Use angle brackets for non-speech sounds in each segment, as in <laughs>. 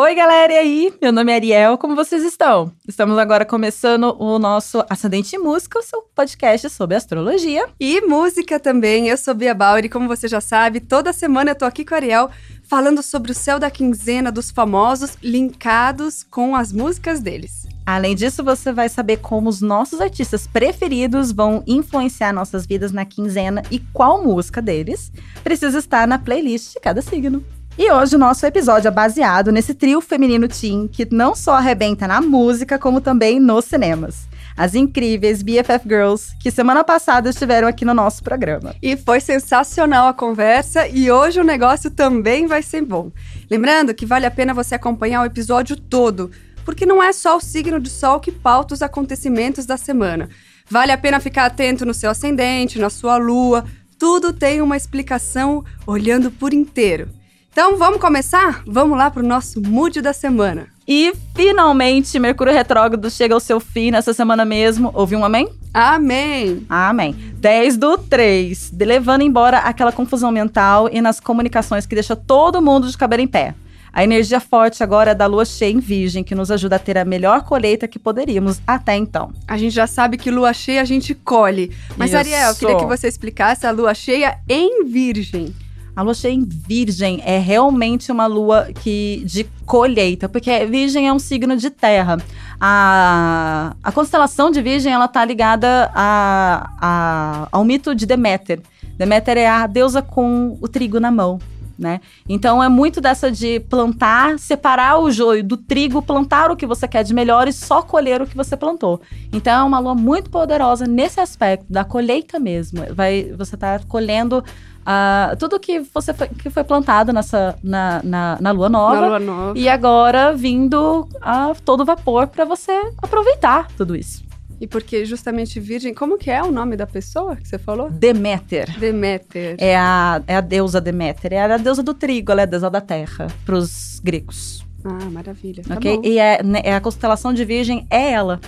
Oi, galera, e aí? Meu nome é Ariel, como vocês estão? Estamos agora começando o nosso Ascendente Música, o seu podcast sobre astrologia. E música também. Eu sou Bia Bauer e, como você já sabe, toda semana eu tô aqui com a Ariel falando sobre o céu da quinzena dos famosos linkados com as músicas deles. Além disso, você vai saber como os nossos artistas preferidos vão influenciar nossas vidas na quinzena e qual música deles precisa estar na playlist de cada signo. E hoje o nosso episódio é baseado nesse trio feminino teen que não só arrebenta na música, como também nos cinemas. As incríveis BFF Girls, que semana passada estiveram aqui no nosso programa. E foi sensacional a conversa e hoje o negócio também vai ser bom. Lembrando que vale a pena você acompanhar o episódio todo, porque não é só o signo de sol que pauta os acontecimentos da semana. Vale a pena ficar atento no seu ascendente, na sua lua, tudo tem uma explicação olhando por inteiro. Então vamos começar? Vamos lá para o nosso mood da semana. E finalmente Mercúrio retrógrado chega ao seu fim nessa semana mesmo. Ouviu um amém? Amém! Amém. 10 do 3, levando embora aquela confusão mental e nas comunicações que deixa todo mundo de cabelo em pé. A energia forte agora é da lua cheia em Virgem, que nos ajuda a ter a melhor colheita que poderíamos até então. A gente já sabe que lua cheia a gente colhe. Mas, Isso. Ariel, eu queria que você explicasse a lua cheia em Virgem. A lua cheia em Virgem é realmente uma lua que de colheita, porque Virgem é um signo de terra. A, a constelação de Virgem ela tá ligada a, a, ao mito de Deméter. Deméter é a deusa com o trigo na mão. Né? Então é muito dessa de plantar, separar o joio do trigo, plantar o que você quer de melhor e só colher o que você plantou. Então é uma lua muito poderosa nesse aspecto da colheita mesmo. Vai, você está colhendo Uh, tudo que você foi, que foi plantado nessa na, na, na, lua nova, na lua nova e agora vindo a todo vapor para você aproveitar tudo isso. E porque justamente virgem, como que é o nome da pessoa que você falou? Deméter. Deméter. É a, é a deusa Deméter, é a deusa do trigo, ela é a deusa da terra para os gregos. Ah, maravilha. Tá ok? E é, né, é, a constelação de virgem é ela.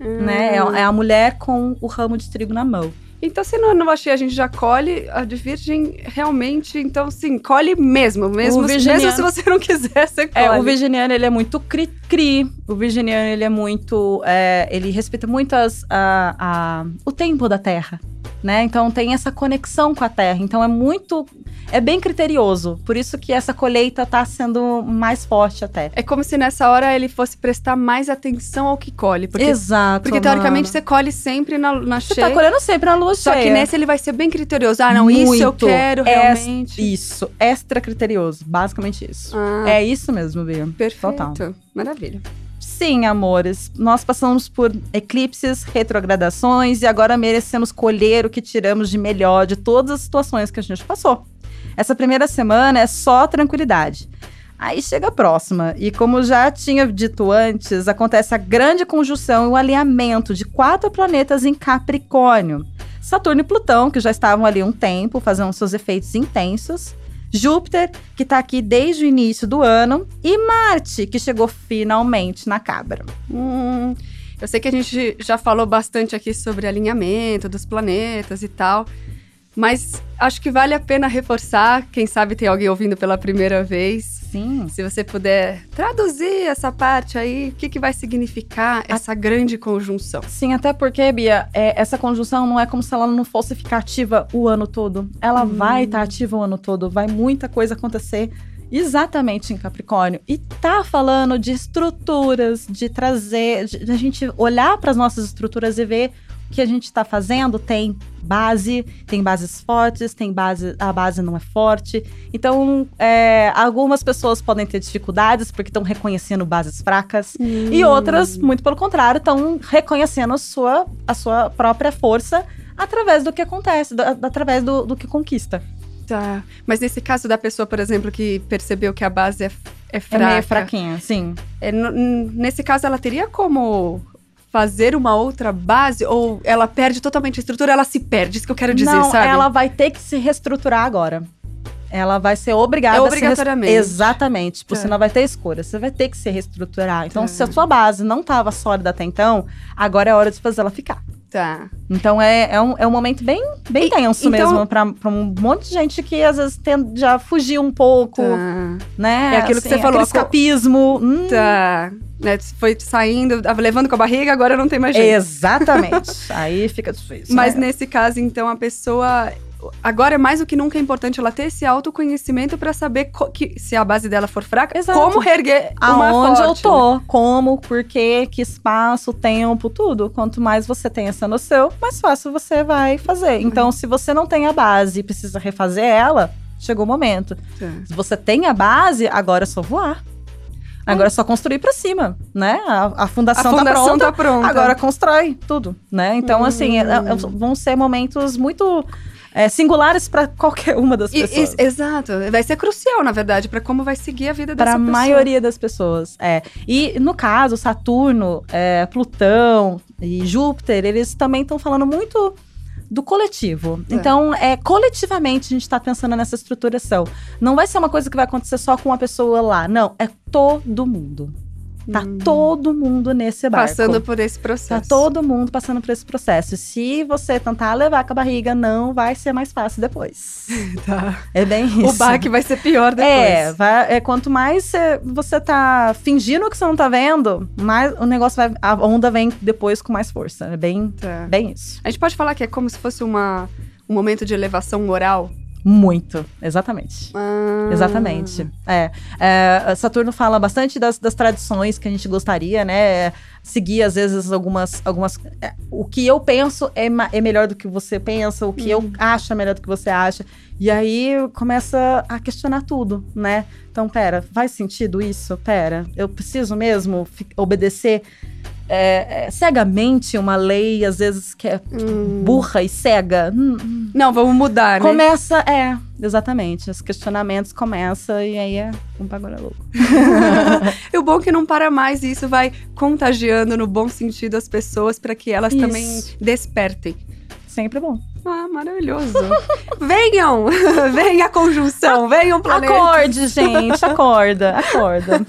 Né? É, é a mulher com o ramo de trigo na mão. Então, se no Nova Cheia a gente já colhe, a de Virgem realmente, então, sim, colhe mesmo. Mesmo, mesmo se você não quiser, você colhe. É, o virginiano, ele é muito cri-cri. O virginiano, ele é muito... É, ele respeita muito as, a, a, o tempo da Terra, né? Então, tem essa conexão com a Terra. Então, é muito é bem criterioso. Por isso que essa colheita tá sendo mais forte até. É como se nessa hora ele fosse prestar mais atenção ao que colhe. Porque, Exato. Porque teoricamente você colhe sempre na, na você cheia. Você tá colhendo sempre na lua Só cheia. Só que nesse ele vai ser bem criterioso. Ah, não, Muito. isso eu quero realmente. isso, extra criterioso. Basicamente isso. Ah. É isso mesmo, Bia. Perfeito. Total. Maravilha. Sim, amores, nós passamos por eclipses, retrogradações e agora merecemos colher o que tiramos de melhor de todas as situações que a gente passou. Essa primeira semana é só tranquilidade. Aí chega a próxima, e como já tinha dito antes, acontece a grande conjunção e o alinhamento de quatro planetas em Capricórnio. Saturno e Plutão, que já estavam ali um tempo, fazendo seus efeitos intensos. Júpiter, que está aqui desde o início do ano. E Marte, que chegou finalmente na cabra. Hum, eu sei que a gente já falou bastante aqui sobre alinhamento dos planetas e tal. Mas acho que vale a pena reforçar. Quem sabe tem alguém ouvindo pela primeira vez. Sim. Se você puder traduzir essa parte aí, o que, que vai significar essa grande conjunção? Sim, até porque, Bia, é, essa conjunção não é como se ela não fosse ficar ativa o ano todo.Ela hum. vai estar tá ativa o ano todo. Vai muita coisa acontecer exatamente em Capricórnio. E tá falando de estruturas, de trazer, de, de a gente olhar para as nossas estruturas e ver que a gente está fazendo tem base, tem bases fortes, tem base, a base não é forte. Então, é, algumas pessoas podem ter dificuldades porque estão reconhecendo bases fracas hum. e outras, muito pelo contrário, estão reconhecendo a sua, a sua própria força através do que acontece, do, através do, do que conquista. Tá. Mas nesse caso da pessoa, por exemplo, que percebeu que a base é, é fraca. É meio fraquinha, sim. É, nesse caso, ela teria como fazer uma outra base ou ela perde totalmente a estrutura, ela se perde, isso que eu quero dizer, Não, sabe? ela vai ter que se reestruturar agora. Ela vai ser obrigada é obrigatoriamente. a se Exatamente. Tipo, é. você não vai ter escolha. Você vai ter que se reestruturar. Então, é. se a sua base não estava sólida até então, agora é hora de fazer ela ficar. Tá. Então é, é, um, é um momento bem, bem E- tenso então- mesmo pra, pra um monte de gente que às vezes tende a fugir um pouco, Tá. né? É aquilo que você falou, aquele escapismo. Hum, Tá. Né, foi saindo, levando com a barriga, agora não tem mais jeito. Exatamente. Aí fica difícil. Mas né? nesse caso, então, a pessoa. Agora é mais do que nunca importante ela ter esse autoconhecimento pra saber que, se a base dela for fraca, Exato. como reerguer uma Aonde eu forte, tô, como, por quê, que espaço, tempo, tudo. Quanto mais você tem essa noção, mais fácil você vai fazer. Então, se você não tem a base e precisa refazer ela, chegou o momento. Tá. Se você tem a base, agora é só voar. Agora é só construir pra cima, né? A, a A fundação, fundação tá pronta. tá pronta. Agora constrói tudo, né? Então, assim, é- é- vão ser momentos muito é, singulares pra qualquer uma das E- pessoas. e- exato. Vai ser crucial, na verdade, pra como vai seguir a vida dessa Para a pessoa. maioria das pessoas. É. E no caso, Saturno, é, Plutão e Júpiter, eles também estão falando muito do coletivo. É. Então, é, coletivamente a gente está pensando nessa estruturação. Não vai ser uma coisa que vai acontecer só com uma pessoa lá. Não, é todo mundo. Tá Hum. todo mundo nesse barco. Passando por esse Tá processo. todo mundo passando por esse processo. Se você tentar levar com a barriga, não vai ser mais fácil depois. <laughs> Tá. É bem isso. O baque vai ser pior depois. É, vai, é quanto mais cê- você tá fingindo que você não tá vendo, mais o negócio vai. A onda vem depois com mais força. É bem, Tá. bem isso. A gente pode falar que é como se fosse uma, um momento de elevação moral? Muito. Exatamente. Ah. Exatamente. É, é, Saturno fala bastante das, das tradições que a gente gostaria, né? Seguir, às vezes, algumas. algumas é, o que eu penso é, é melhor do que você pensa, o que eu acho é melhor do que você acha. E aí começa a questionar tudo, né? Então, pera, faz sentido isso? Pera, eu preciso mesmo obedecer é, é, cegamente uma lei, às vezes, que é Hum. burra e cega? Hum, hum. Não, vamos mudar, né? Começa, é, exatamente. Os questionamentos começam e aí é um bagulho louco. <laughs> E o bom é que não para mais e isso vai contagiando no bom sentido as pessoas para que elas Isso. também despertem. Sempre bom. Ah, maravilhoso. <laughs> venham! <laughs> Venha a conjunção, venham planeta. Acorde, gente, acorda, acorda.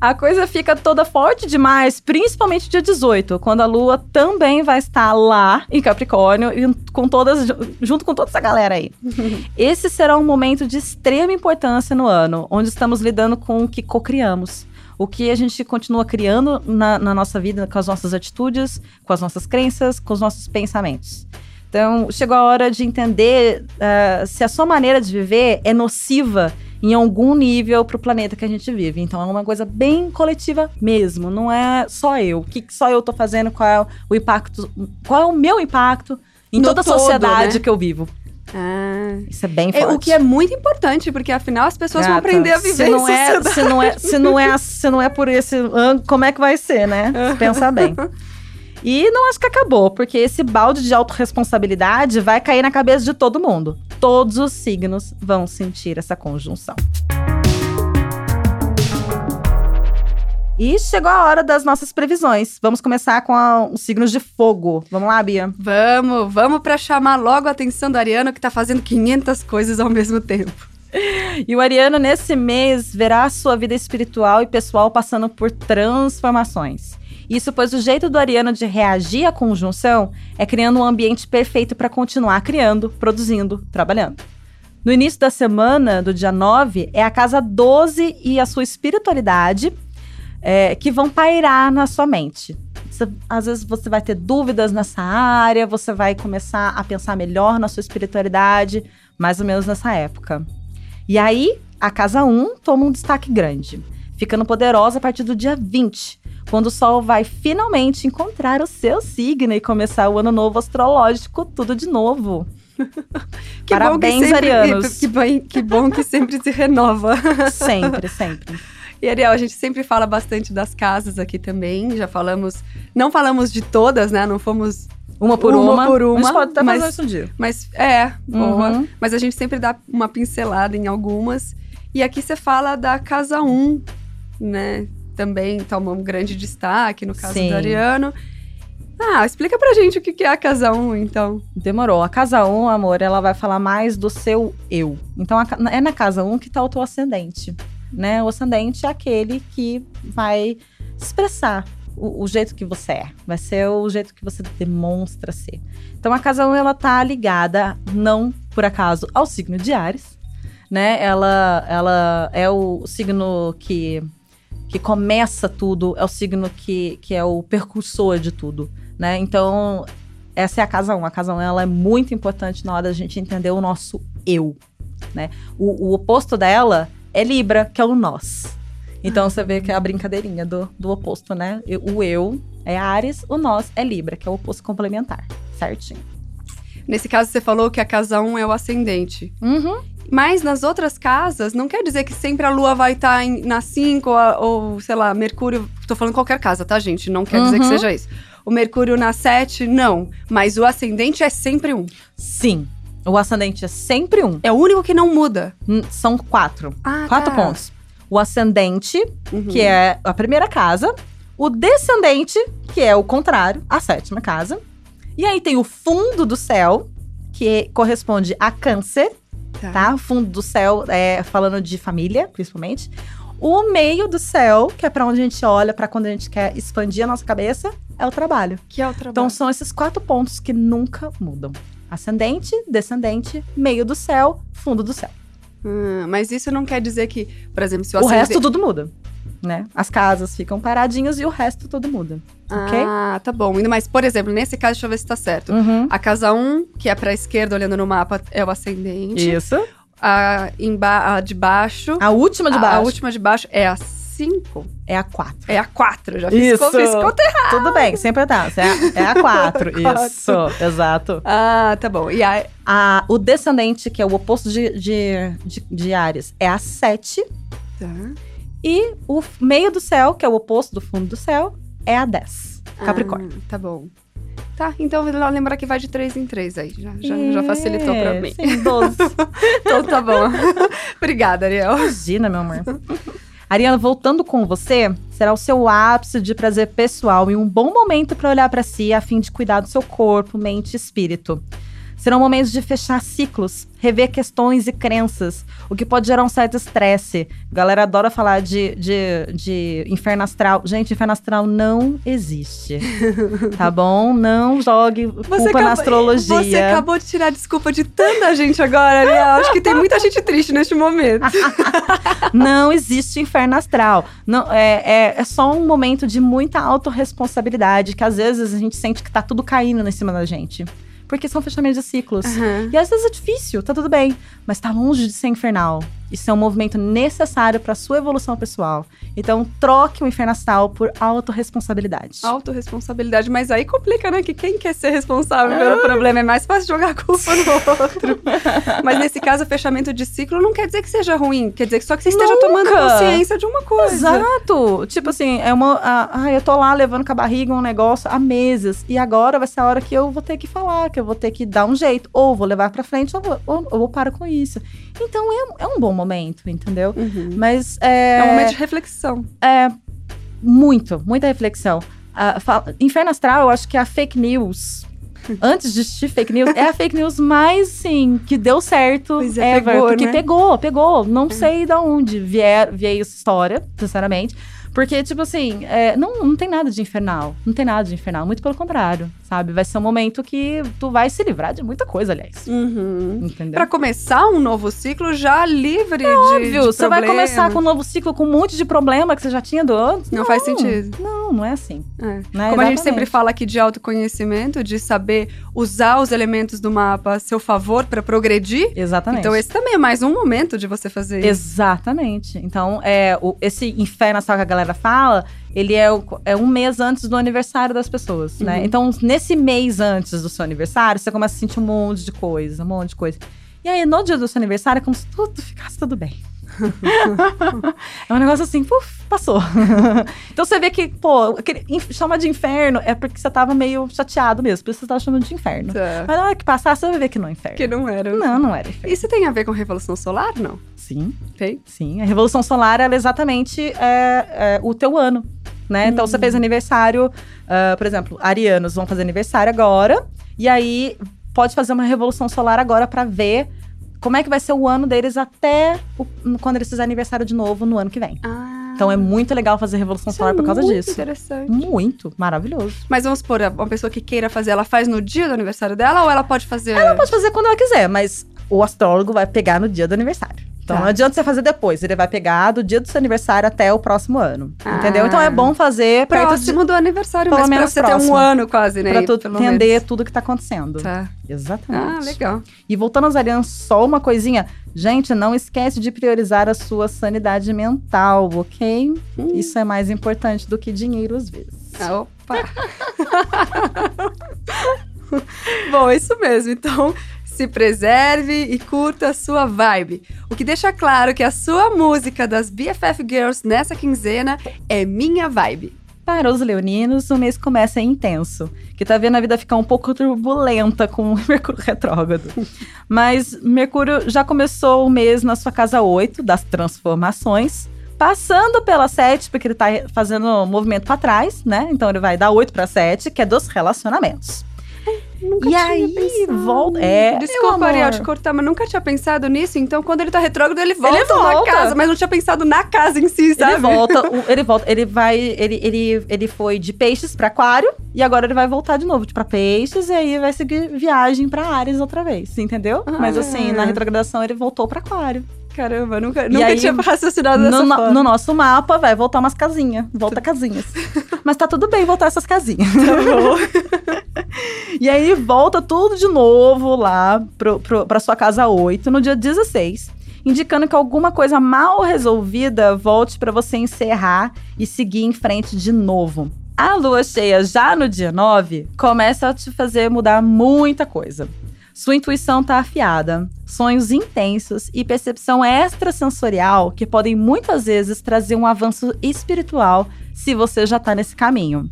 A coisa fica toda forte demais, principalmente dia 18, quando a lua também vai estar lá em Capricórnio, e com todas, junto com toda essa galera aí. <laughs> Esse será um momento de extrema importância no ano, onde estamos lidando com o que cocriamos. O que a gente continua criando na, na nossa vida, com as nossas atitudes, com as nossas crenças, com os nossos pensamentos. Então, chegou a hora de entender eh, se a sua maneira de viver é nociva em algum nível para o planeta que a gente vive. Então, é uma coisa bem coletiva mesmo. Não é só eu. O que que só eu tô fazendo? Qual é o impacto? Qual é o meu impacto em No toda a todo, sociedade né? que eu vivo? Ah. Isso é bem É, forte. o que é muito importante, porque afinal as pessoas vão Gata, aprender a viver se não é, sociedade. se não é, se não é, se não é por esse ângulo, como é que vai ser, né? <laughs> Se pensar bem. E não acho que acabou, porque esse balde de autorresponsabilidade vai cair na cabeça de todo mundo. Todos os signos vão sentir essa conjunção. E chegou a hora das nossas previsões. Vamos começar com a- os signos de fogo. Vamos lá, Bia? Vamos, vamos pra chamar logo a atenção do Ariano que tá fazendo 500 coisas ao mesmo tempo. <laughs> E o Ariano, nesse mês, verá a sua vida espiritual e pessoal passando por transformações. Isso pois o jeito do Ariano de reagir à conjunção é criando um ambiente perfeito para continuar criando, produzindo, trabalhando. No início da semana, do dia 9, é a casa 12 e a sua espiritualidade é, que vão pairar na sua mente. Você- às vezes você vai ter dúvidas nessa área, você vai começar a pensar melhor na sua espiritualidade, mais ou menos nessa época. E aí, a casa 1 toma um destaque grande, ficando poderosa a partir do dia 20, quando o Sol vai finalmente encontrar o seu signo e começar o ano novo astrológico tudo de novo. <laughs> Que Parabéns, bom que sempre, arianos. Que, bem- que bom que sempre se renova. <laughs> Sempre, sempre. E Ariel, a gente sempre fala bastante das casas aqui também. Já falamos. Não falamos de todas, né? Não fomos. Uma por Uma uma. por uma, A gente pode até mas- fazer isso um dia. Mas é, boa. Uhum. Mas a gente sempre dá uma pincelada em algumas. E aqui você fala da casa 1, né? Também toma um grande destaque no caso Sim. do Ariano. Ah, explica pra gente o que é a casa 1, então. Demorou. A casa 1, amor, ela vai falar mais do seu eu. Então, a é na casa 1 que tá o teu ascendente, né? O ascendente é aquele que vai expressar o, o, jeito que você é, vai ser o jeito que você demonstra ser. Então a casa 1 ela tá ligada, não por acaso, ao signo de Ares, né? Ela, ela é o signo que, que começa tudo, é o signo que, que é o percursor de tudo, né? Então essa é a casa 1. A casa 1 ela é muito importante na hora da gente entender o nosso eu, né? O, o oposto dela é Libra, que é o nós. Então você vê que é a brincadeirinha do, do oposto, né? O eu é Ares, o nós é Libra, que é o oposto complementar. Certinho. Nesse caso, você falou que a casa 1 é o ascendente. Uhum. Mas nas outras casas, não quer dizer que sempre a lua vai estar tá na 5 ou, sei lá, Mercúrio. Tô falando qualquer casa, tá, gente? Não quer uhum. dizer que uhum. seja isso. O Mercúrio na 7, não. Mas o ascendente é sempre um. Sim. O ascendente é sempre um. É o único que não muda. São quatro. Ah, quatro tá. pontos. O ascendente, uhum. que é a primeira casa. O descendente, que é o contrário, a sétima casa. E aí tem o fundo do céu, que corresponde a câncer, tá? tá? Fundo do céu, é, falando de família, principalmente. O meio do céu, que é para onde a gente olha para quando a gente quer expandir a nossa cabeça, é o trabalho. Que é o trabalho. Então são esses quatro pontos que nunca mudam: ascendente, descendente, meio do céu, fundo do céu. Hum, mas isso não quer dizer que, por exemplo, se o, o resto tudo muda. Né? As casas ficam paradinhas e o resto tudo muda. Ah, tá bom. Mas, por exemplo, nesse caso, deixa eu ver se tá certo. Uhum. A casa 1, que é pra esquerda, olhando no mapa, é o ascendente. Isso. A, a de baixo. A última de baixo. A, a última de baixo é a 5? É a 4. É a 4, já fiz, isso. fiz conta errada. Tudo bem, sempre tá. É, é a 4, <laughs> isso, exato. Ah, tá bom. E a... a... o descendente, que é o oposto de, de, de, de Ares, é a 7. Tá. E o meio do céu, que é o oposto do fundo do céu, é a 10. Capricórnio. Ah, tá bom. Tá, então lembrar que vai de 3 em 3 aí. Já, já, é, já facilitou pra mim. Sim, 12. <laughs> então tá bom. <laughs> Obrigada, Ariel. Imagina, meu amor. Ariana, voltando com você, será o seu ápice de prazer pessoal e um bom momento para olhar para si a fim de cuidar do seu corpo, mente e espírito. Serão momentos de fechar ciclos, rever questões e crenças, o que pode gerar um certo estresse. A galera adora falar de, de, de inferno astral. Gente, inferno astral não existe. <laughs> tá bom? Não jogue culpa acabou, na astrologia. Você acabou de tirar desculpa de tanta gente agora, Ariel. Acho que tem muita gente triste neste momento. <laughs> não existe inferno astral. Não, é, é, é só um momento de muita autorresponsabilidade, que às vezes a gente sente que tá tudo caindo em cima da gente porque são fechamentos de ciclos. Uhum. E às vezes é difícil, tá tudo bem, mas tá longe de ser infernal. Isso é um movimento necessário para sua evolução pessoal. Então, troque o inferno astral por autorresponsabilidade. Autoresponsabilidade, mas aí complica, né? Que quem quer ser responsável pelo problema é mais fácil jogar a culpa no <laughs> outro. mas nesse caso, fechamento de ciclo não quer dizer que seja ruim, quer dizer que só que você esteja Nunca. tomando consciência de uma coisa. Exato. Tipo assim, é uma. Ah, eu tô lá levando com a barriga um negócio há meses. E agora vai ser a hora que eu vou ter que falar, que eu vou ter que dar um jeito. Ou vou levar pra frente, ou, vou, ou, ou parar com isso. Então é, é um bom momento, entendeu? Uhum. Mas é. É um momento de reflexão. É. Muito, muita reflexão. Uh, fala, Inferno Astral, eu acho que é a fake news. <laughs> Antes de assistir fake news, é a fake news mais, sim, que deu certo pois é, ever. Pegou, porque né? pegou, pegou. Não é. sei de onde vier, veio essa história, sinceramente. Porque, tipo assim, é, não, não tem nada de infernal. Não tem nada de infernal. Muito pelo contrário, sabe? Vai ser um momento que tu vai se livrar de muita coisa, aliás. Uhum. Entendeu? Pra começar um novo ciclo já livre é de, óbvio, de você vai começar com um novo ciclo com um monte de problema que você já tinha do antes. Não, não faz sentido. Não, não é assim. É. Né? Como Exatamente. a gente sempre fala aqui de autoconhecimento, de saber usar os elementos do mapa a seu favor para progredir. Exatamente. Então esse também é mais um momento de você fazer isso. Exatamente. Então, é, o, esse inferno astral que a galera fala, ele é, o, é um mês antes do aniversário das pessoas, né? Uhum. Então, nesse mês antes do seu aniversário, você começa a sentir um monte de coisa, um monte de coisa. E aí, no dia do seu aniversário, é como se tudo ficasse tudo bem. <laughs> é um negócio assim, puf, passou. <laughs> então você vê que, pô, chama de inferno é porque você tava meio chateado mesmo, por isso você tava chamando de inferno. Tá. Mas na hora que passar, você vai ver que não é inferno. Que não era. Não, não era inferno. Isso tem a ver com Revolução Solar, não? Sim. Tem? Sim. A Revolução Solar, ela é exatamente é, é, o teu ano. Né? Então, você fez aniversário, uh, por exemplo, arianos vão fazer aniversário agora, e aí pode fazer uma revolução solar agora para ver como é que vai ser o ano deles até o, quando eles fizerem aniversário de novo no ano que vem. Ah, Então é muito legal fazer revolução Isso solar é por causa muito disso. interessante. Muito, maravilhoso. Mas vamos supor, uma pessoa que queira fazer, ela faz no dia do aniversário dela ou ela pode fazer. Ela pode fazer quando ela quiser, mas o astrólogo vai pegar no dia do aniversário. Então Tá. não adianta você fazer depois, ele vai pegar do dia do seu aniversário até o próximo ano. Ah. Entendeu? Então é bom fazer perto de, próximo do aniversário, Pelo mas pra menos você ter um próximo. ano quase, né? pra tu entender menos. tudo que tá acontecendo. Tá. Exatamente. Ah, legal. E voltando aos arianos, só uma coisinha. Gente, não esquece de priorizar a sua sanidade mental, ok? Hum. Isso é mais importante do que dinheiro às vezes. Ah, Opa! <laughs> <laughs> Bom, é isso mesmo. Então, se preserve e curta a sua vibe. O que deixa claro que a sua música das BFF Girls nessa quinzena é minha vibe. Para os leoninos, o mês começa intenso, que tá vendo a vida ficar um pouco turbulenta com <laughs> o Mercúrio retrógrado. Mas Mercúrio já começou o mês na sua casa 8 das transformações, passando pela 7, porque ele tá fazendo um movimento para trás, né? Então ele vai dar 8 para 7, que é dos relacionamentos. Nunca E tinha aí, pensado. volta- é, Desculpa. Ariel, te cortar, mas nunca tinha pensado nisso. Então, quando ele tá retrógrado, ele volta, Ele na volta. casa, mas não tinha pensado na casa em si, sabe? Ele volta, <laughs> ele volta, ele vai, ele, ele, ele foi de peixes para aquário e agora ele vai voltar de novo para peixes e aí vai seguir viagem para Ares outra vez, entendeu? Ah. Mas assim, na retrogradação ele voltou para aquário. Caramba, nunca, E nunca aí, tinha raciocinado No, forma. no nosso mapa vai voltar umas casinhas, volta casinhas. Mas tá tudo bem voltar essas casinhas. <laughs> e aí volta tudo de novo lá pro, pro, pra sua casa 8 no dia 16. Indicando que alguma coisa mal resolvida volte para você encerrar e seguir em frente de novo. A lua cheia já no dia 9 começa a te fazer mudar muita coisa. Sua intuição tá afiada, sonhos intensos e percepção extrasensorial que podem muitas vezes trazer um avanço espiritual se você já tá nesse caminho.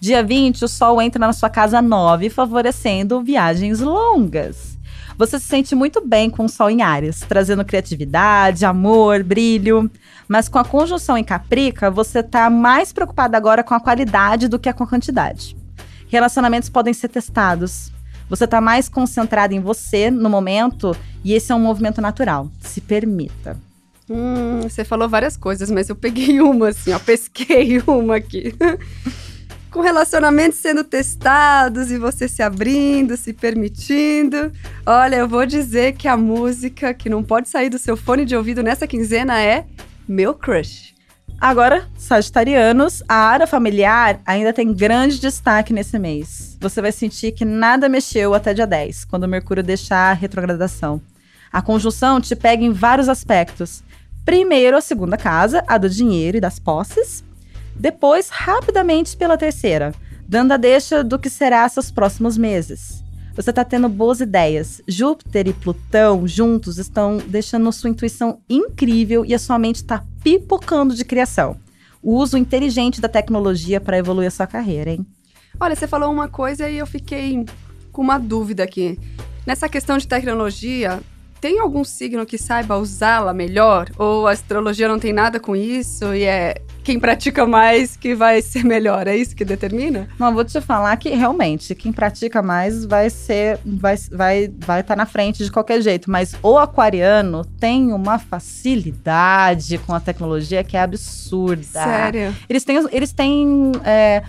Dia 20, o Sol entra na sua casa 9, favorecendo viagens longas. Você se sente muito bem com o Sol em Áries, trazendo criatividade, amor, brilho. Mas com a conjunção em Caprica, você tá mais preocupado agora com a qualidade do que com a quantidade. Relacionamentos podem ser testados. Você tá mais concentrado em você no momento e esse é um movimento natural. Se permita. Hum, você falou várias coisas, mas eu peguei uma assim, ó, pesquei <laughs> uma aqui. Com relacionamentos sendo testados e você se abrindo, se permitindo. Olha, eu vou dizer que a música que não pode sair do seu fone de ouvido nessa quinzena é Meu Crush. Agora, Sagitarianos, a área familiar ainda tem grande destaque nesse mês. Você vai sentir que nada mexeu até dia 10, quando o Mercúrio deixar a retrogradação. A conjunção te pega em vários aspectos. Primeiro, a segunda casa, a do dinheiro e das posses. Depois, rapidamente pela terceira, dando a deixa do que será seus próximos meses. Você está tendo boas ideias. Júpiter e Plutão juntos estão deixando sua intuição incrível e a sua mente está pipocando de criação. O uso inteligente da tecnologia para evoluir a sua carreira, hein? Olha, você falou uma coisa e eu fiquei com uma dúvida aqui. Nessa questão de tecnologia, tem algum signo que saiba usá-la melhor? Ou a astrologia não tem nada com isso e é quem pratica mais que vai ser melhor? É isso que determina? Mas vou te falar que realmente quem pratica mais vai ser vai vai vai estar na frente de qualquer jeito, mas o aquariano tem uma facilidade com a tecnologia que é absurda. Sério? Eles têm eles têm é,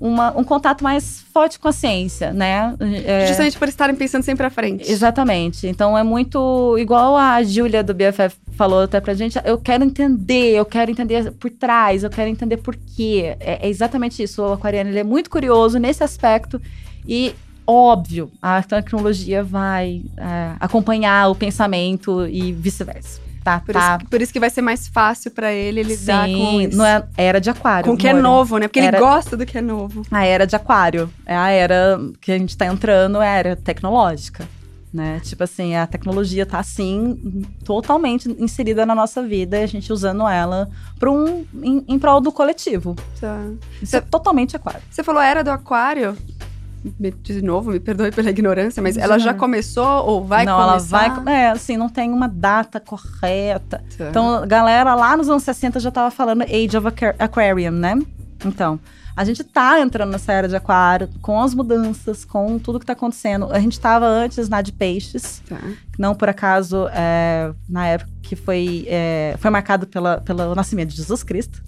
uma- um contato mais forte com a ciência, né? É, Justamente por estarem pensando sempre à frente. Exatamente. Então é muito igual a Júlia do BFF falou até pra gente. Eu quero entender, eu quero entender por trás, eu quero entender por quê. É, é exatamente isso. O aquariano ele é muito curioso nesse aspecto e óbvio a tecnologia vai é, acompanhar o pensamento e vice-versa. Tá, Por, tá. isso, por isso que vai ser mais fácil pra ele lidar com Sim, isso. não é era de aquário. com o que é novo, né? Porque Era- ele gosta do que é novo. A era de aquário. É a era que a gente tá entrando, é a era tecnológica. Né? Tipo assim, a tecnologia tá assim, totalmente inserida na nossa vida e a gente usando ela para um, em, em prol do coletivo. Tá. Isso é totalmente aquário. Você falou era do aquário? Me- De novo, me perdoe pela ignorância, mas ela já Não. começou ou vai não, começar? ela vai. É, assim, não tem uma data correta. Tá. Então, galera lá nos anos 60 já tava falando Age of Aqua- Aquarium, né? Então, a gente tá entrando nessa era de aquário, com as mudanças, com tudo que tá acontecendo. A gente tava antes na de peixes, Tá. não por acaso, é, na época que foi, é, foi marcado pela, pelo nascimento de Jesus Cristo,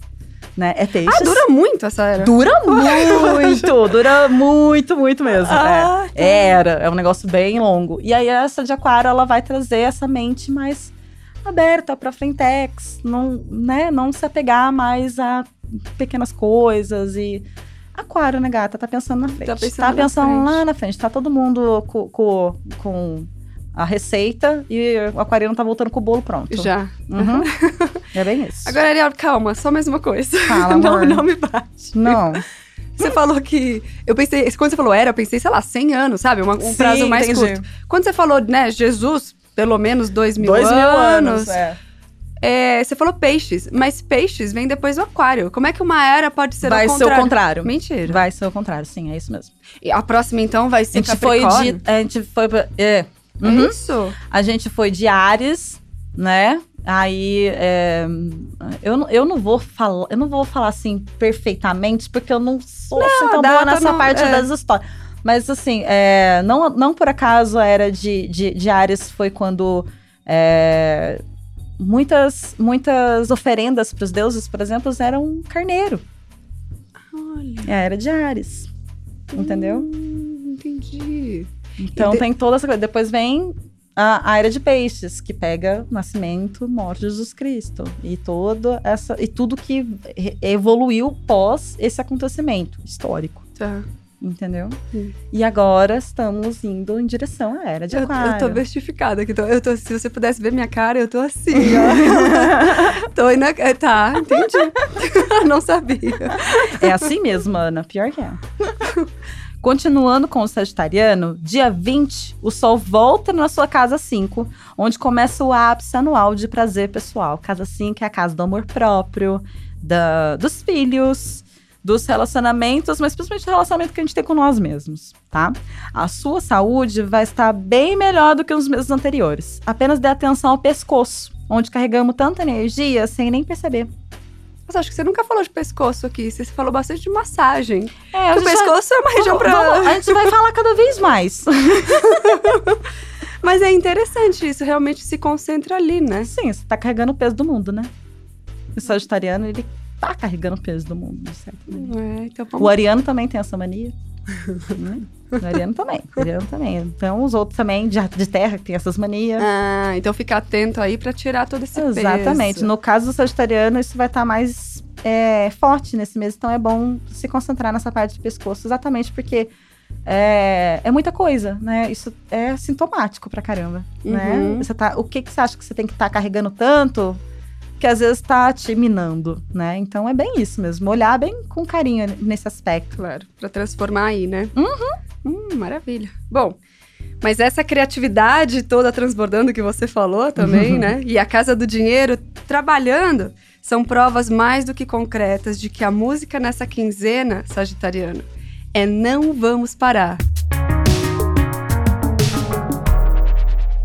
né? É peixes. Ah, dura muito essa era. Dura <laughs> muito, dura muito, muito mesmo. Ah, tá. é. Era, é um negócio bem longo. E aí essa de aquário, ela vai trazer essa mente mais aberta para frentex, não, né, não se apegar mais a pequenas coisas e aquário, né, gata, tá pensando na frente. Tá pensando na pensando frente. lá na frente, tá todo mundo com, com, com a receita e o aquariano tá voltando com o bolo pronto. Já. Uhum. <laughs> é bem isso. Agora, Ariel, calma, só mais uma coisa. Fala, <laughs> não, amor. não me bate. Não. <laughs> Você falou que. Eu pensei. Quando você falou era, eu pensei, sei lá, 100 anos, sabe? Uma- um Sim, prazo mais entendi. curto. Quando você falou, né, Jesus, pelo menos dois mil, Dois mil anos. anos, é. é, você falou peixes, mas peixes vem depois do aquário. Como é que uma era pode ser Vai o ser contrário? o contrário. Mentira. Vai ser o contrário, sim, é isso mesmo. E a próxima, então, vai A ser gente foi Capricórnio? de. A gente foi. pra- É. É Uhum. isso? A gente foi de Ares, né? Aí é, eu, não- eu não vou falar, eu não vou falar assim perfeitamente, porque eu não sou assim, tão boa nessa não- parte é. das histórias. Mas assim, é, não, não por acaso a era de, de, de Ares foi quando é, muitas, muitas oferendas para os deuses, por exemplo, eram um carneiro. Olha. É a era de Ares. Entendeu? Hum, entendi. Então de- tem toda essa coisa. Depois vem a, a era de peixes, que pega nascimento, morte de Jesus Cristo. E toda essa. E tudo que evoluiu pós esse acontecimento histórico. Tá. Entendeu? Hum. E agora estamos indo em direção à era de Eu, aquário. eu tô bestificada aqui. tô- Eu tô, se você pudesse ver minha cara, eu tô assim, <laughs> ó. tô indo. é, Tá, entendi. <laughs> Não sabia. É assim mesmo, Ana. Pior que é. <laughs> Continuando com o Sagitariano, dia 20, o Sol volta na sua casa 5, onde começa o ápice anual de prazer pessoal. Casa 5 é a casa do amor próprio, da, dos filhos, dos relacionamentos, mas principalmente do relacionamento que a gente tem com nós mesmos, tá? A sua saúde vai estar bem melhor do que nos meses anteriores. Apenas dê atenção ao pescoço, onde carregamos tanta energia sem nem perceber. Acho que você nunca falou de pescoço aqui. Você falou bastante de massagem. É, o pescoço é uma região pra. Vamos- a gente vai <laughs> falar cada vez mais. Mas é interessante isso, realmente se concentra ali, né? Sim, você tá carregando o peso do mundo, né? O sagitariano, ele tá carregando o peso do mundo, de certa maneira. É, então O vamos. ariano também tem essa mania. <laughs> né? O ariano também. O ariano também. Então, os outros também, de, de terra, que tem essas manias. Ah, então fica atento aí pra tirar todo esse peso. Exatamente. No caso do sagitariano, isso vai estar mais é, forte nesse mês. Então, é bom se concentrar nessa parte do pescoço, exatamente porque é, é muita coisa, né? Isso é sintomático pra caramba, né? Uhum. Você tá, o que, que você acha que você tem que estar carregando tanto que às vezes tá te minando, né? Então, é bem isso mesmo. Olhar bem com carinho nesse aspecto. Claro, pra transformar aí, né? Uhum. Hum, maravilha. Bom, mas essa criatividade toda transbordando que você falou também, né? E a Casa do Dinheiro trabalhando são provas mais do que concretas de que a música nessa quinzena, Sagitariano, é Não Vamos Parar.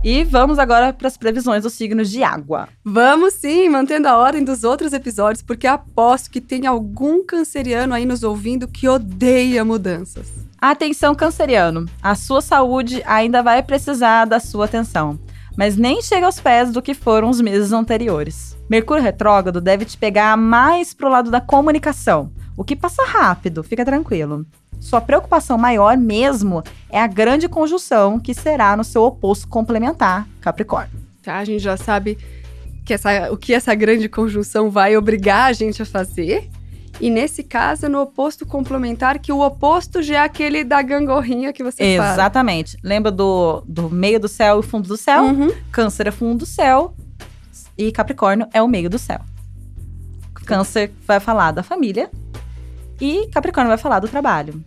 E vamos agora para as previsões dos signos de água. Vamos sim, mantendo a ordem dos outros episódios, porque aposto que tem algum canceriano aí nos ouvindo que odeia mudanças. Atenção, canceriano. A sua saúde ainda vai precisar da sua atenção, mas nem chega aos pés do que foram os meses anteriores. Mercúrio retrógrado deve te pegar mais pro lado da comunicação, o que passa rápido, fica tranquilo. Sua preocupação maior mesmo é a grande conjunção que será no seu oposto complementar, Capricórnio. Tá? A gente já sabe que essa, o que essa grande conjunção vai obrigar a gente a fazer. E nesse caso, é no oposto complementar, que o oposto já é aquele da gangorrinha que você fala. Exatamente. Lembra do, do meio do céu e fundo do céu? Uhum. Câncer é fundo do céu e Capricórnio é o meio do céu. Câncer vai falar da família e Capricórnio vai falar do trabalho.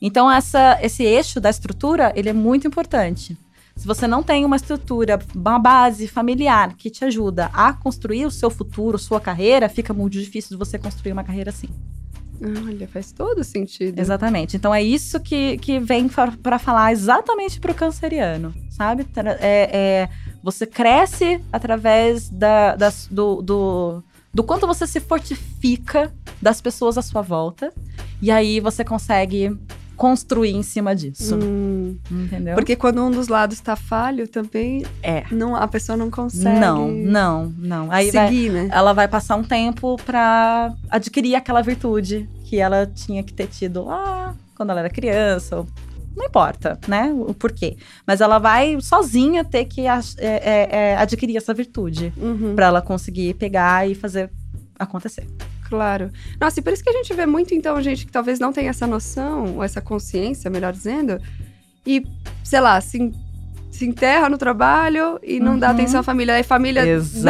Então essa, esse eixo da estrutura ele é muito importante. Se você não tem uma estrutura, uma base familiar que te ajuda a construir o seu futuro, sua carreira, fica muito difícil de você construir uma carreira assim. Olha, faz todo sentido. Exatamente. Então é isso que, que vem para falar exatamente para o canceriano, sabe? É, é, você cresce através da, das- do, do, do quanto você se fortifica das pessoas à sua volta. E aí você consegue construir em cima disso. Hum, Entendeu? porque quando um dos lados tá falho, também é. não, a pessoa não consegue Não, não, não. Aí vai, seguir, né? ela vai passar um tempo pra adquirir aquela virtude que ela tinha que ter tido lá quando ela era criança. ou- Não importa, né? O porquê. Mas ela vai sozinha ter que é, é, é, adquirir essa virtude Uhum, pra ela conseguir pegar e fazer acontecer. claro. Nossa, e por isso que a gente vê muito, então, gente que talvez não tenha essa noção, ou essa consciência, melhor dizendo, e, sei lá, se, se enterra no trabalho e não dá Uhum. atenção à família. Aí a família, né, sei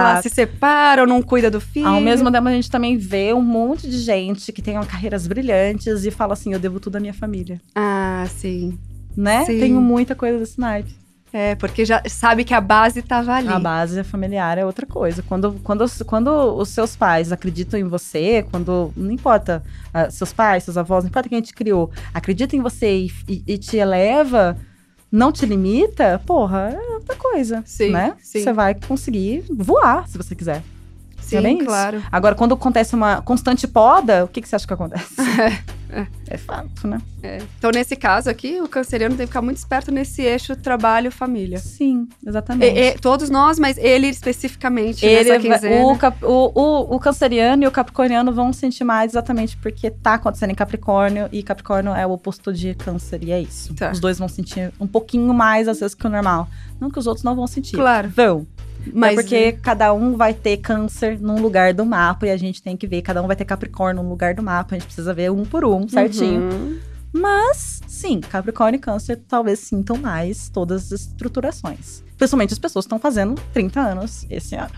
lá, se separa ou não cuida do filho. Ao mesmo tempo, a gente também vê um monte de gente que tem carreiras brilhantes e fala assim: eu devo tudo à minha família. Ah, sim. Né? Sim. Tenho muita coisa desse naipe. É, porque já sabe que a base tava ali. A base familiar é outra coisa. Quando, quando, quando os seus pais acreditam em você, quando. Não importa, ah, seus pais, seus avós, não importa quem te criou, acredita em você e, e- e te eleva, não te limita, porra, é outra coisa. Sim, né? sim. Você vai conseguir voar se você quiser. Sim, é bem isso. claro. Agora, quando acontece uma constante poda, o que, que você acha que acontece? <laughs> É, É fato, né? É. Então, nesse caso aqui, o canceriano tem que ficar muito esperto nesse eixo trabalho-família. Sim, exatamente. E- e- Todos nós, mas ele especificamente Ele nessa vai- quinzena. o, cap- o, o, o canceriano e o capricorniano vão sentir mais exatamente porque tá acontecendo em Capricórnio e Capricórnio é o oposto de câncer e é isso. Tá. Os dois vão sentir um pouquinho mais às vezes que o normal. Não que os outros não vão sentir. Claro. Vão. Mas é porque cada um vai ter câncer num lugar do mapa e a gente tem que ver, cada um vai ter Capricórnio num lugar do mapa, a gente precisa ver um por um, certinho. Uhum. Mas, sim, Capricórnio e Câncer talvez sintam mais todas as estruturações. Principalmente as pessoas que estão fazendo 30 anos esse ano.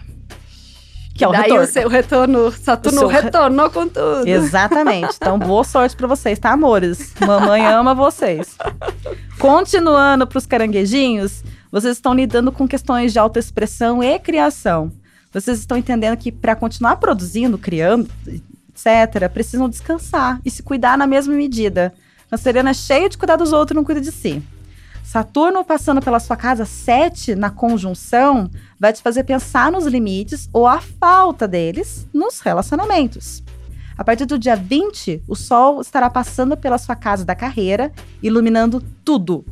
Que é o Daí retorno. o seu retorno, Saturno O seu re- retornou com tudo. Exatamente. Então, <laughs> boa sorte pra vocês, tá, amores? Mamãe ama vocês. <laughs> Continuando pros caranguejinhos, vocês estão lidando com questões de autoexpressão e criação. Vocês estão entendendo que para continuar produzindo, criando, etc., precisam descansar e se cuidar na mesma medida. Canceriano é cheio de cuidar dos outros não cuida de si. Saturno passando pela sua casa 7 na conjunção vai te fazer pensar nos limites ou a falta deles nos relacionamentos. A partir do dia 20, o Sol estará passando pela sua casa da carreira, iluminando tudo.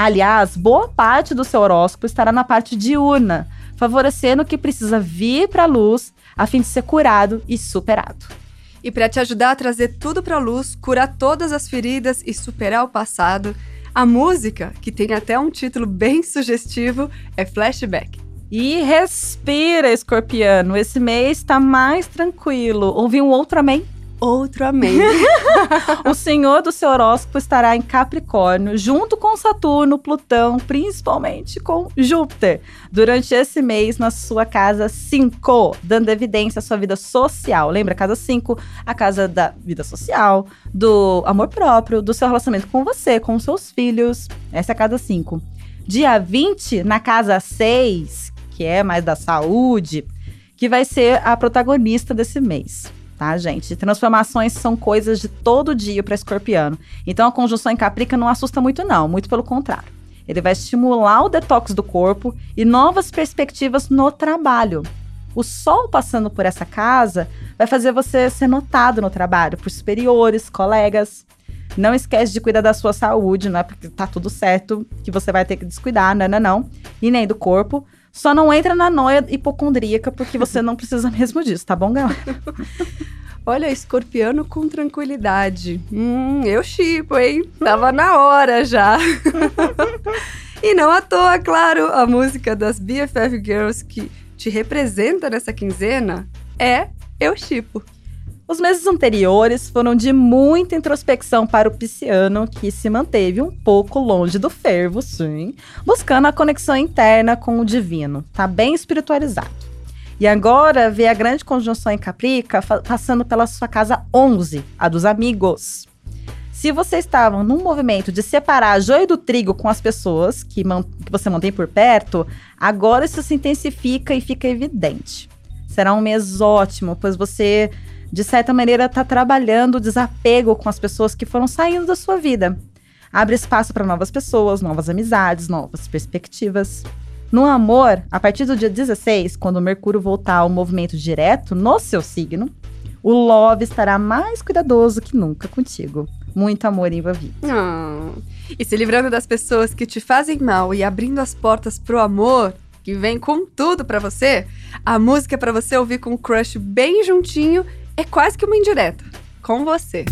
Aliás, boa parte do seu horóscopo estará na parte diurna, favorecendo o que precisa vir para a luz a fim de ser curado e superado. E para te ajudar a trazer tudo pra luz, curar todas as feridas e superar o passado, a música, que tem até um título bem sugestivo, é Flashback. E respira, escorpiano. Esse mês está mais tranquilo. Ouvi um outro amém? Outro amém. <laughs> O senhor do seu horóscopo estará em Capricórnio, junto com Saturno, Plutão, principalmente com Júpiter, durante esse mês na sua casa 5, dando evidência à sua vida social. Lembra? Casa 5, a casa da vida social, do amor próprio, do seu relacionamento com você, com seus filhos. Essa é a casa 5. Dia 20, na casa 6, que é mais da saúde, que vai ser a protagonista desse mês tá, gente? Transformações são coisas de todo dia para escorpiano. Então a conjunção em Caprica não assusta muito não, muito pelo contrário. Ele vai estimular o detox do corpo e novas perspectivas no trabalho. O sol passando por essa casa vai fazer você ser notado no trabalho por superiores, colegas. Não esquece de cuidar da sua saúde, não é porque tá tudo certo que você vai ter que descuidar, não, não, não. E nem do corpo. Só não entra na noia hipocondríaca, porque você não precisa mesmo disso, tá bom, galera? <laughs> Olha, escorpiano com tranquilidade. Hum, eu chipo, hein? Tava na hora já. <laughs> e não à toa, claro, a música das BFF Girls que te representa nessa quinzena é Eu Chipo. Os meses anteriores foram de muita introspecção para o pisciano, que se manteve um pouco longe do fervo, sim, buscando a conexão interna com o divino. Tá bem espiritualizado. E agora vê a grande conjunção em Caprica passando pela sua casa 11, a dos amigos. Se você estava num movimento de separar a joia do trigo com as pessoas que, que você mantém por perto, agora isso se intensifica e fica evidente. Será um mês ótimo, pois você de certa maneira, está trabalhando o desapego com as pessoas que foram saindo da sua vida. Abre espaço para novas pessoas, novas amizades, novas perspectivas. No amor, a partir do dia 16, quando o Mercúrio voltar ao movimento direto no seu signo, O love estará mais cuidadoso que nunca contigo. Muito amor envolvido. Ah. E se livrando das pessoas que te fazem mal e abrindo as portas pro amor, que vem com tudo para você, a música para você ouvir com o crush bem juntinho é quase que uma indireta. Com você.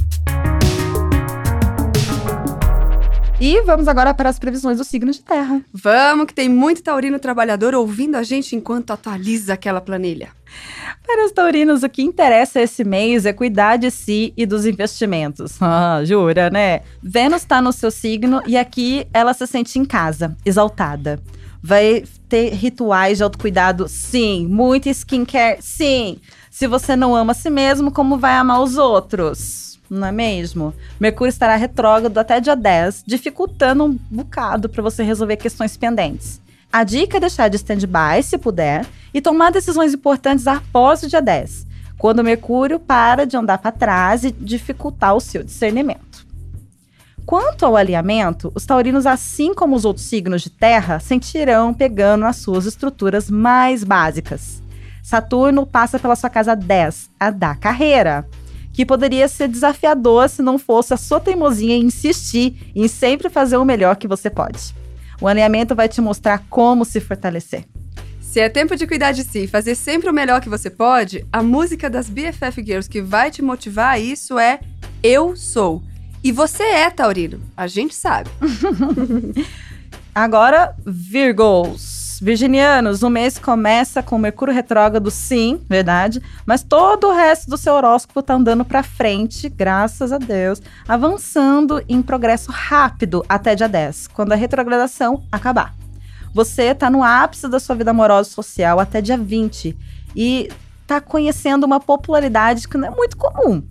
E vamos agora para as previsões do signo de terra. Vamos, que tem muito taurino trabalhador ouvindo a gente enquanto atualiza aquela planilha. Para os taurinos, o que interessa esse mês é cuidar de si e dos investimentos. <laughs> Ah, jura, né? Vênus está no seu signo e aqui ela se sente em casa, exaltada. Vai ter rituais de autocuidado? Sim. Muito skincare? Sim. Se você não ama a si mesmo, como vai amar os outros? não é mesmo? Mercúrio estará retrógrado até dia 10, dificultando um bocado para você resolver questões pendentes. A dica é deixar de stand-by, se puder, e tomar decisões importantes após o dia 10, quando Mercúrio para de andar para trás e dificultar o seu discernimento. Quanto ao alinhamento, os taurinos, assim como os outros signos de terra, sentirão pegando nas suas estruturas mais básicas. Saturno passa pela sua casa 10, a da carreira que poderia ser desafiador se não fosse a sua teimosia em insistir em sempre fazer o melhor que você pode. O alinhamento vai te mostrar como se fortalecer. Se é tempo de cuidar de si e fazer sempre o melhor que você pode, a música das BFF Girls que vai te motivar a isso é Eu Sou. E você é taurino, a gente sabe. <laughs> Agora, Virgos. Virginianos, o mês começa com Mercúrio retrógrado, sim, verdade, mas todo o resto do seu horóscopo tá andando para frente, graças a Deus, avançando em progresso rápido até dia 10, quando a retrogradação acabar. Você tá no ápice da sua vida amorosa e social até dia 20 e tá conhecendo uma popularidade que não é muito comum.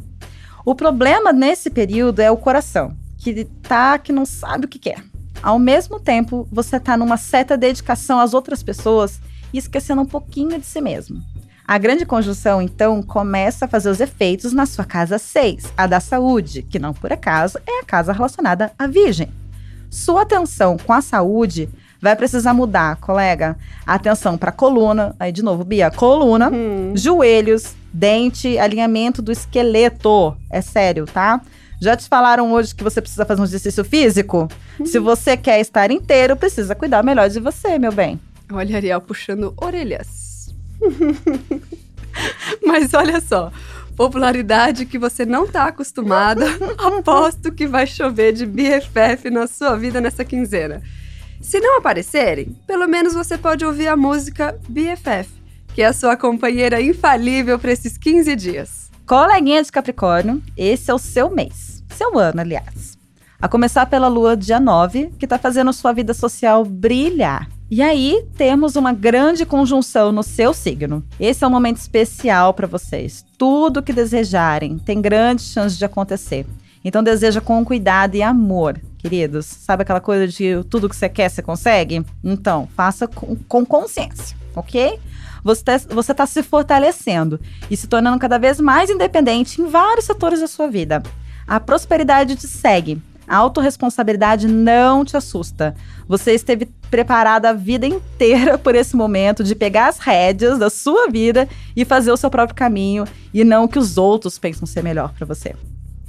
O problema nesse período é o coração, que tá que não sabe o que quer. Ao mesmo tempo, você está numa certa dedicação às outras pessoas e esquecendo um pouquinho de si mesmo. A grande conjunção, então, começa a fazer os efeitos na sua casa 6, a da saúde, que não por acaso é a casa relacionada à Virgem. Sua atenção com a saúde vai precisar mudar, colega. Atenção para coluna, aí de novo, Bia, coluna, hum. joelhos, dente, alinhamento do esqueleto. É sério, tá? Já te falaram hoje que você precisa fazer um exercício físico? Uhum. Se você quer estar inteiro, precisa cuidar melhor de você, meu bem. Olha, Ariel puxando orelhas. <laughs> Mas olha só, popularidade que você não tá acostumada, <laughs> aposto que vai chover de BFF na sua vida nessa quinzena. Se não aparecerem, pelo menos você pode ouvir a música BFF, que é a sua companheira infalível para esses 15 dias. Coleguinha de Capricórnio, esse é o seu mês. Seu ano, aliás. A começar pela lua dia 9, que está fazendo sua vida social brilhar. E aí temos uma grande conjunção no seu signo. Esse é um momento especial para vocês. Tudo que desejarem tem grande chance de acontecer. Então deseja com cuidado e amor, queridos. Sabe aquela coisa de tudo que você quer, você consegue? Então, faça com, com consciência, ok? você está tá se fortalecendo e se tornando cada vez mais independente em vários setores da sua vida. A prosperidade te segue. A autorresponsabilidade não te assusta. Você esteve preparada a vida inteira <laughs> por esse momento de pegar as rédeas da sua vida e fazer o seu próprio caminho e não o que os outros pensam ser melhor para você.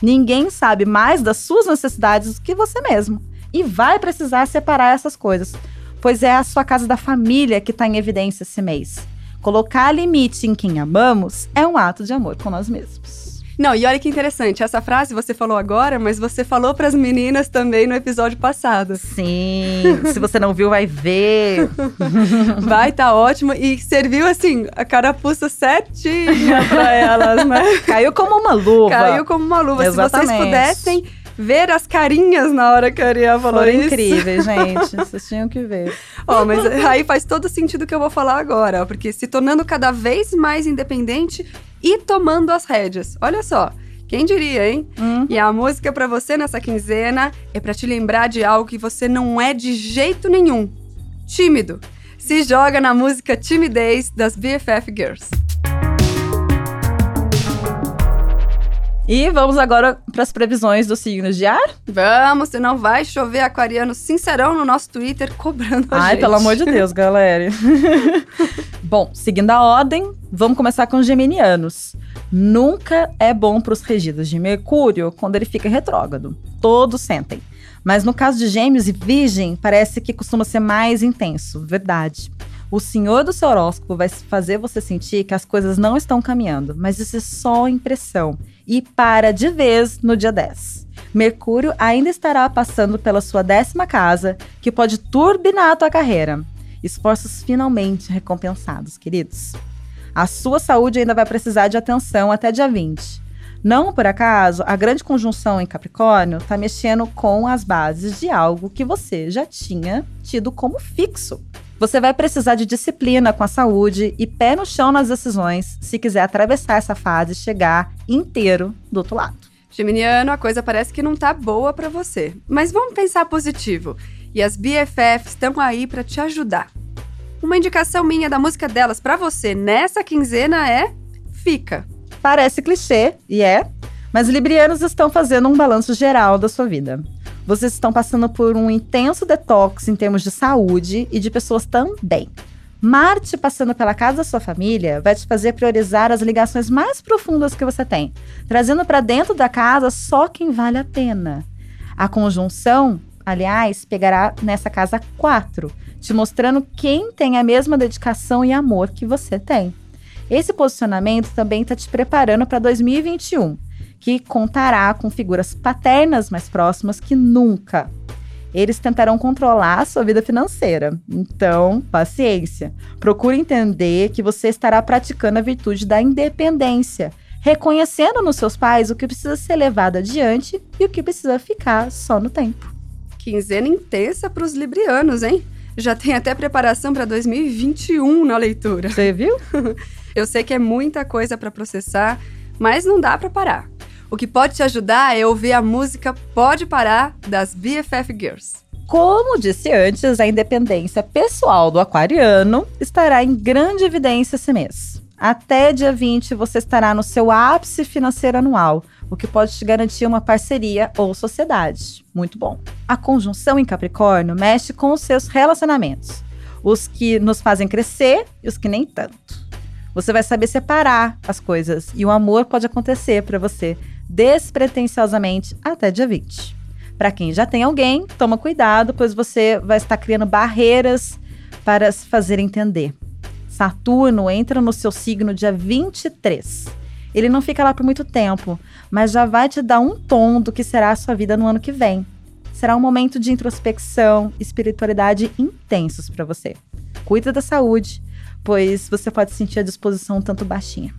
Ninguém sabe mais das suas necessidades do que você mesmo. E vai precisar separar essas coisas, pois é a sua casa da família que está em evidência esse mês. Colocar limite em quem amamos é um ato de amor com nós mesmos. Não, e olha que interessante, essa frase você falou agora, mas você falou para as meninas também no episódio passado. Sim, se você não viu, vai ver. <laughs> vai, tá ótimo. E serviu, assim, a carapuça certinha para elas, né? <laughs> Caiu como uma luva. Caiu como uma luva. Exatamente. Se vocês pudessem ver as carinhas na hora que a Ariel falou Foram isso. incríveis, <laughs> gente. Vocês tinham que ver. Ó, oh, mas aí faz todo sentido o que eu vou falar agora, porque se tornando cada vez mais independente e tomando as rédeas. Olha só. Quem diria, hein? Uhum. E a música para você nessa quinzena é para te lembrar de algo que você não é de jeito nenhum. Tímido. Se joga na música Timidez das BFF Girls. E vamos agora para as previsões dos signos de ar? Vamos, senão vai chover aquariano sincerão no nosso Twitter cobrando a Ai, gente. pelo amor de Deus, galera. <laughs> Bom, seguindo a ordem, vamos começar com os geminianos. Nunca é bom para os regidos de Mercúrio quando ele fica retrógrado. Todos sentem. Mas no caso de Gêmeos e Virgem, parece que costuma ser mais intenso. Verdade. O senhor do seu horóscopo vai fazer você sentir que as coisas não estão caminhando, mas isso é só impressão. E para de vez no dia 10. Mercúrio ainda estará passando pela sua décima casa, que pode turbinar a tua carreira. Esforços finalmente recompensados, queridos. A sua saúde ainda vai precisar de atenção até dia 20. Não por acaso, a grande conjunção em Capricórnio está mexendo com as bases de algo que você já tinha tido como fixo. Você vai precisar de disciplina com a saúde e pé no chão nas decisões se quiser atravessar essa fase e chegar inteiro do outro lado. Geminiano, a coisa parece que não tá boa para você. Mas vamos pensar positivo. E as BFFs estão aí para te ajudar. Uma indicação minha da música delas para você nessa quinzena é Fica. Parece clichê, e é, mas librianos estão fazendo um balanço geral da sua vida. Vocês estão passando por um intenso detox em termos de saúde e de pessoas também. Marte passando pela casa da sua família vai te fazer priorizar as ligações mais profundas que você tem, trazendo para dentro da casa só quem vale a pena. A conjunção, aliás, pegará nessa casa 4, te mostrando quem tem a mesma dedicação e amor que você tem. Esse posicionamento também está te preparando para 2021, que contará com figuras paternas mais próximas que nunca. Eles tentarão controlar a sua vida financeira. Então, paciência. Procure entender que você estará praticando a virtude da independência, reconhecendo nos seus pais o que precisa ser levado adiante e o que precisa ficar só no tempo. Quinzena intensa para os librianos, hein? Já tem até preparação para 2021 na leitura. Você viu? <laughs> Eu sei que é muita coisa para processar, mas não dá para parar. O que pode te ajudar é ouvir a música Pode Parar das BFF Girls. Como disse antes, a independência pessoal do aquariano estará em grande evidência esse mês. Até dia 20 você estará no seu ápice financeiro anual, o que pode te garantir uma parceria ou sociedade. Muito bom. A conjunção em Capricórnio mexe com os seus relacionamentos, os que nos fazem crescer e os que nem tanto. Você vai saber separar as coisas e o amor pode acontecer para você despretensiosamente até dia 20. Para quem já tem alguém, toma cuidado, pois você vai estar criando barreiras para se fazer entender. Saturno entra no seu signo dia 23. Ele não fica lá por muito tempo, mas já vai te dar um tom do que será a sua vida no ano que vem. Será um momento de introspecção, espiritualidade intensos para você. Cuida da saúde, pois você pode sentir a disposição um tanto baixinha.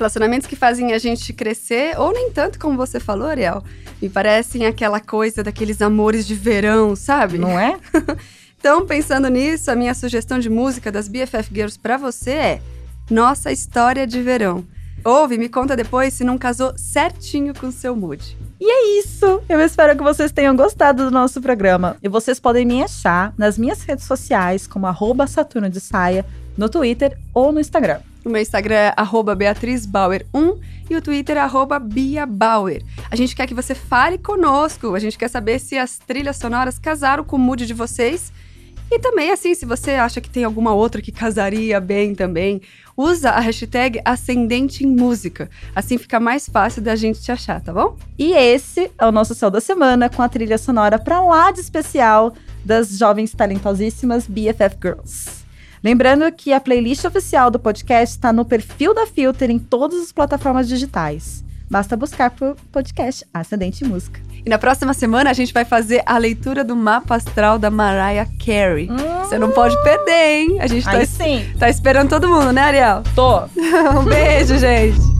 Relacionamentos que fazem a gente crescer, ou nem tanto como você falou, Ariel. Me parecem aquela coisa daqueles amores de verão, sabe? Não é? <laughs> então, pensando nisso, a minha sugestão de música das BFF Girls para você é Nossa História de Verão. Ouve, me conta depois se não casou certinho com o seu mood. E é isso! Eu espero que vocês tenham gostado do nosso programa. E vocês podem me achar nas minhas redes sociais, como arroba Saturno de Saia, no Twitter ou no Instagram. O meu Instagram é BeatrizBauer1 e o Twitter é BiaBauer. A gente quer que você fale conosco, a gente quer saber se as trilhas sonoras casaram com o mood de vocês. E também, assim, se você acha que tem alguma outra que casaria bem também, usa a hashtag Ascendente em Música. Assim fica mais fácil da gente te achar, tá bom? E esse é o nosso céu da semana com a trilha sonora para lá de especial das jovens talentosíssimas BFF Girls. Lembrando que a playlist oficial do podcast está no perfil da Filter em todas as plataformas digitais. Basta buscar por podcast Ascendente Música. E na próxima semana a gente vai fazer a leitura do mapa astral da Mariah Carey. Hum. Você não pode perder, hein? A gente tá, sim. tá esperando todo mundo, né, Ariel? Tô. <laughs> um beijo, gente.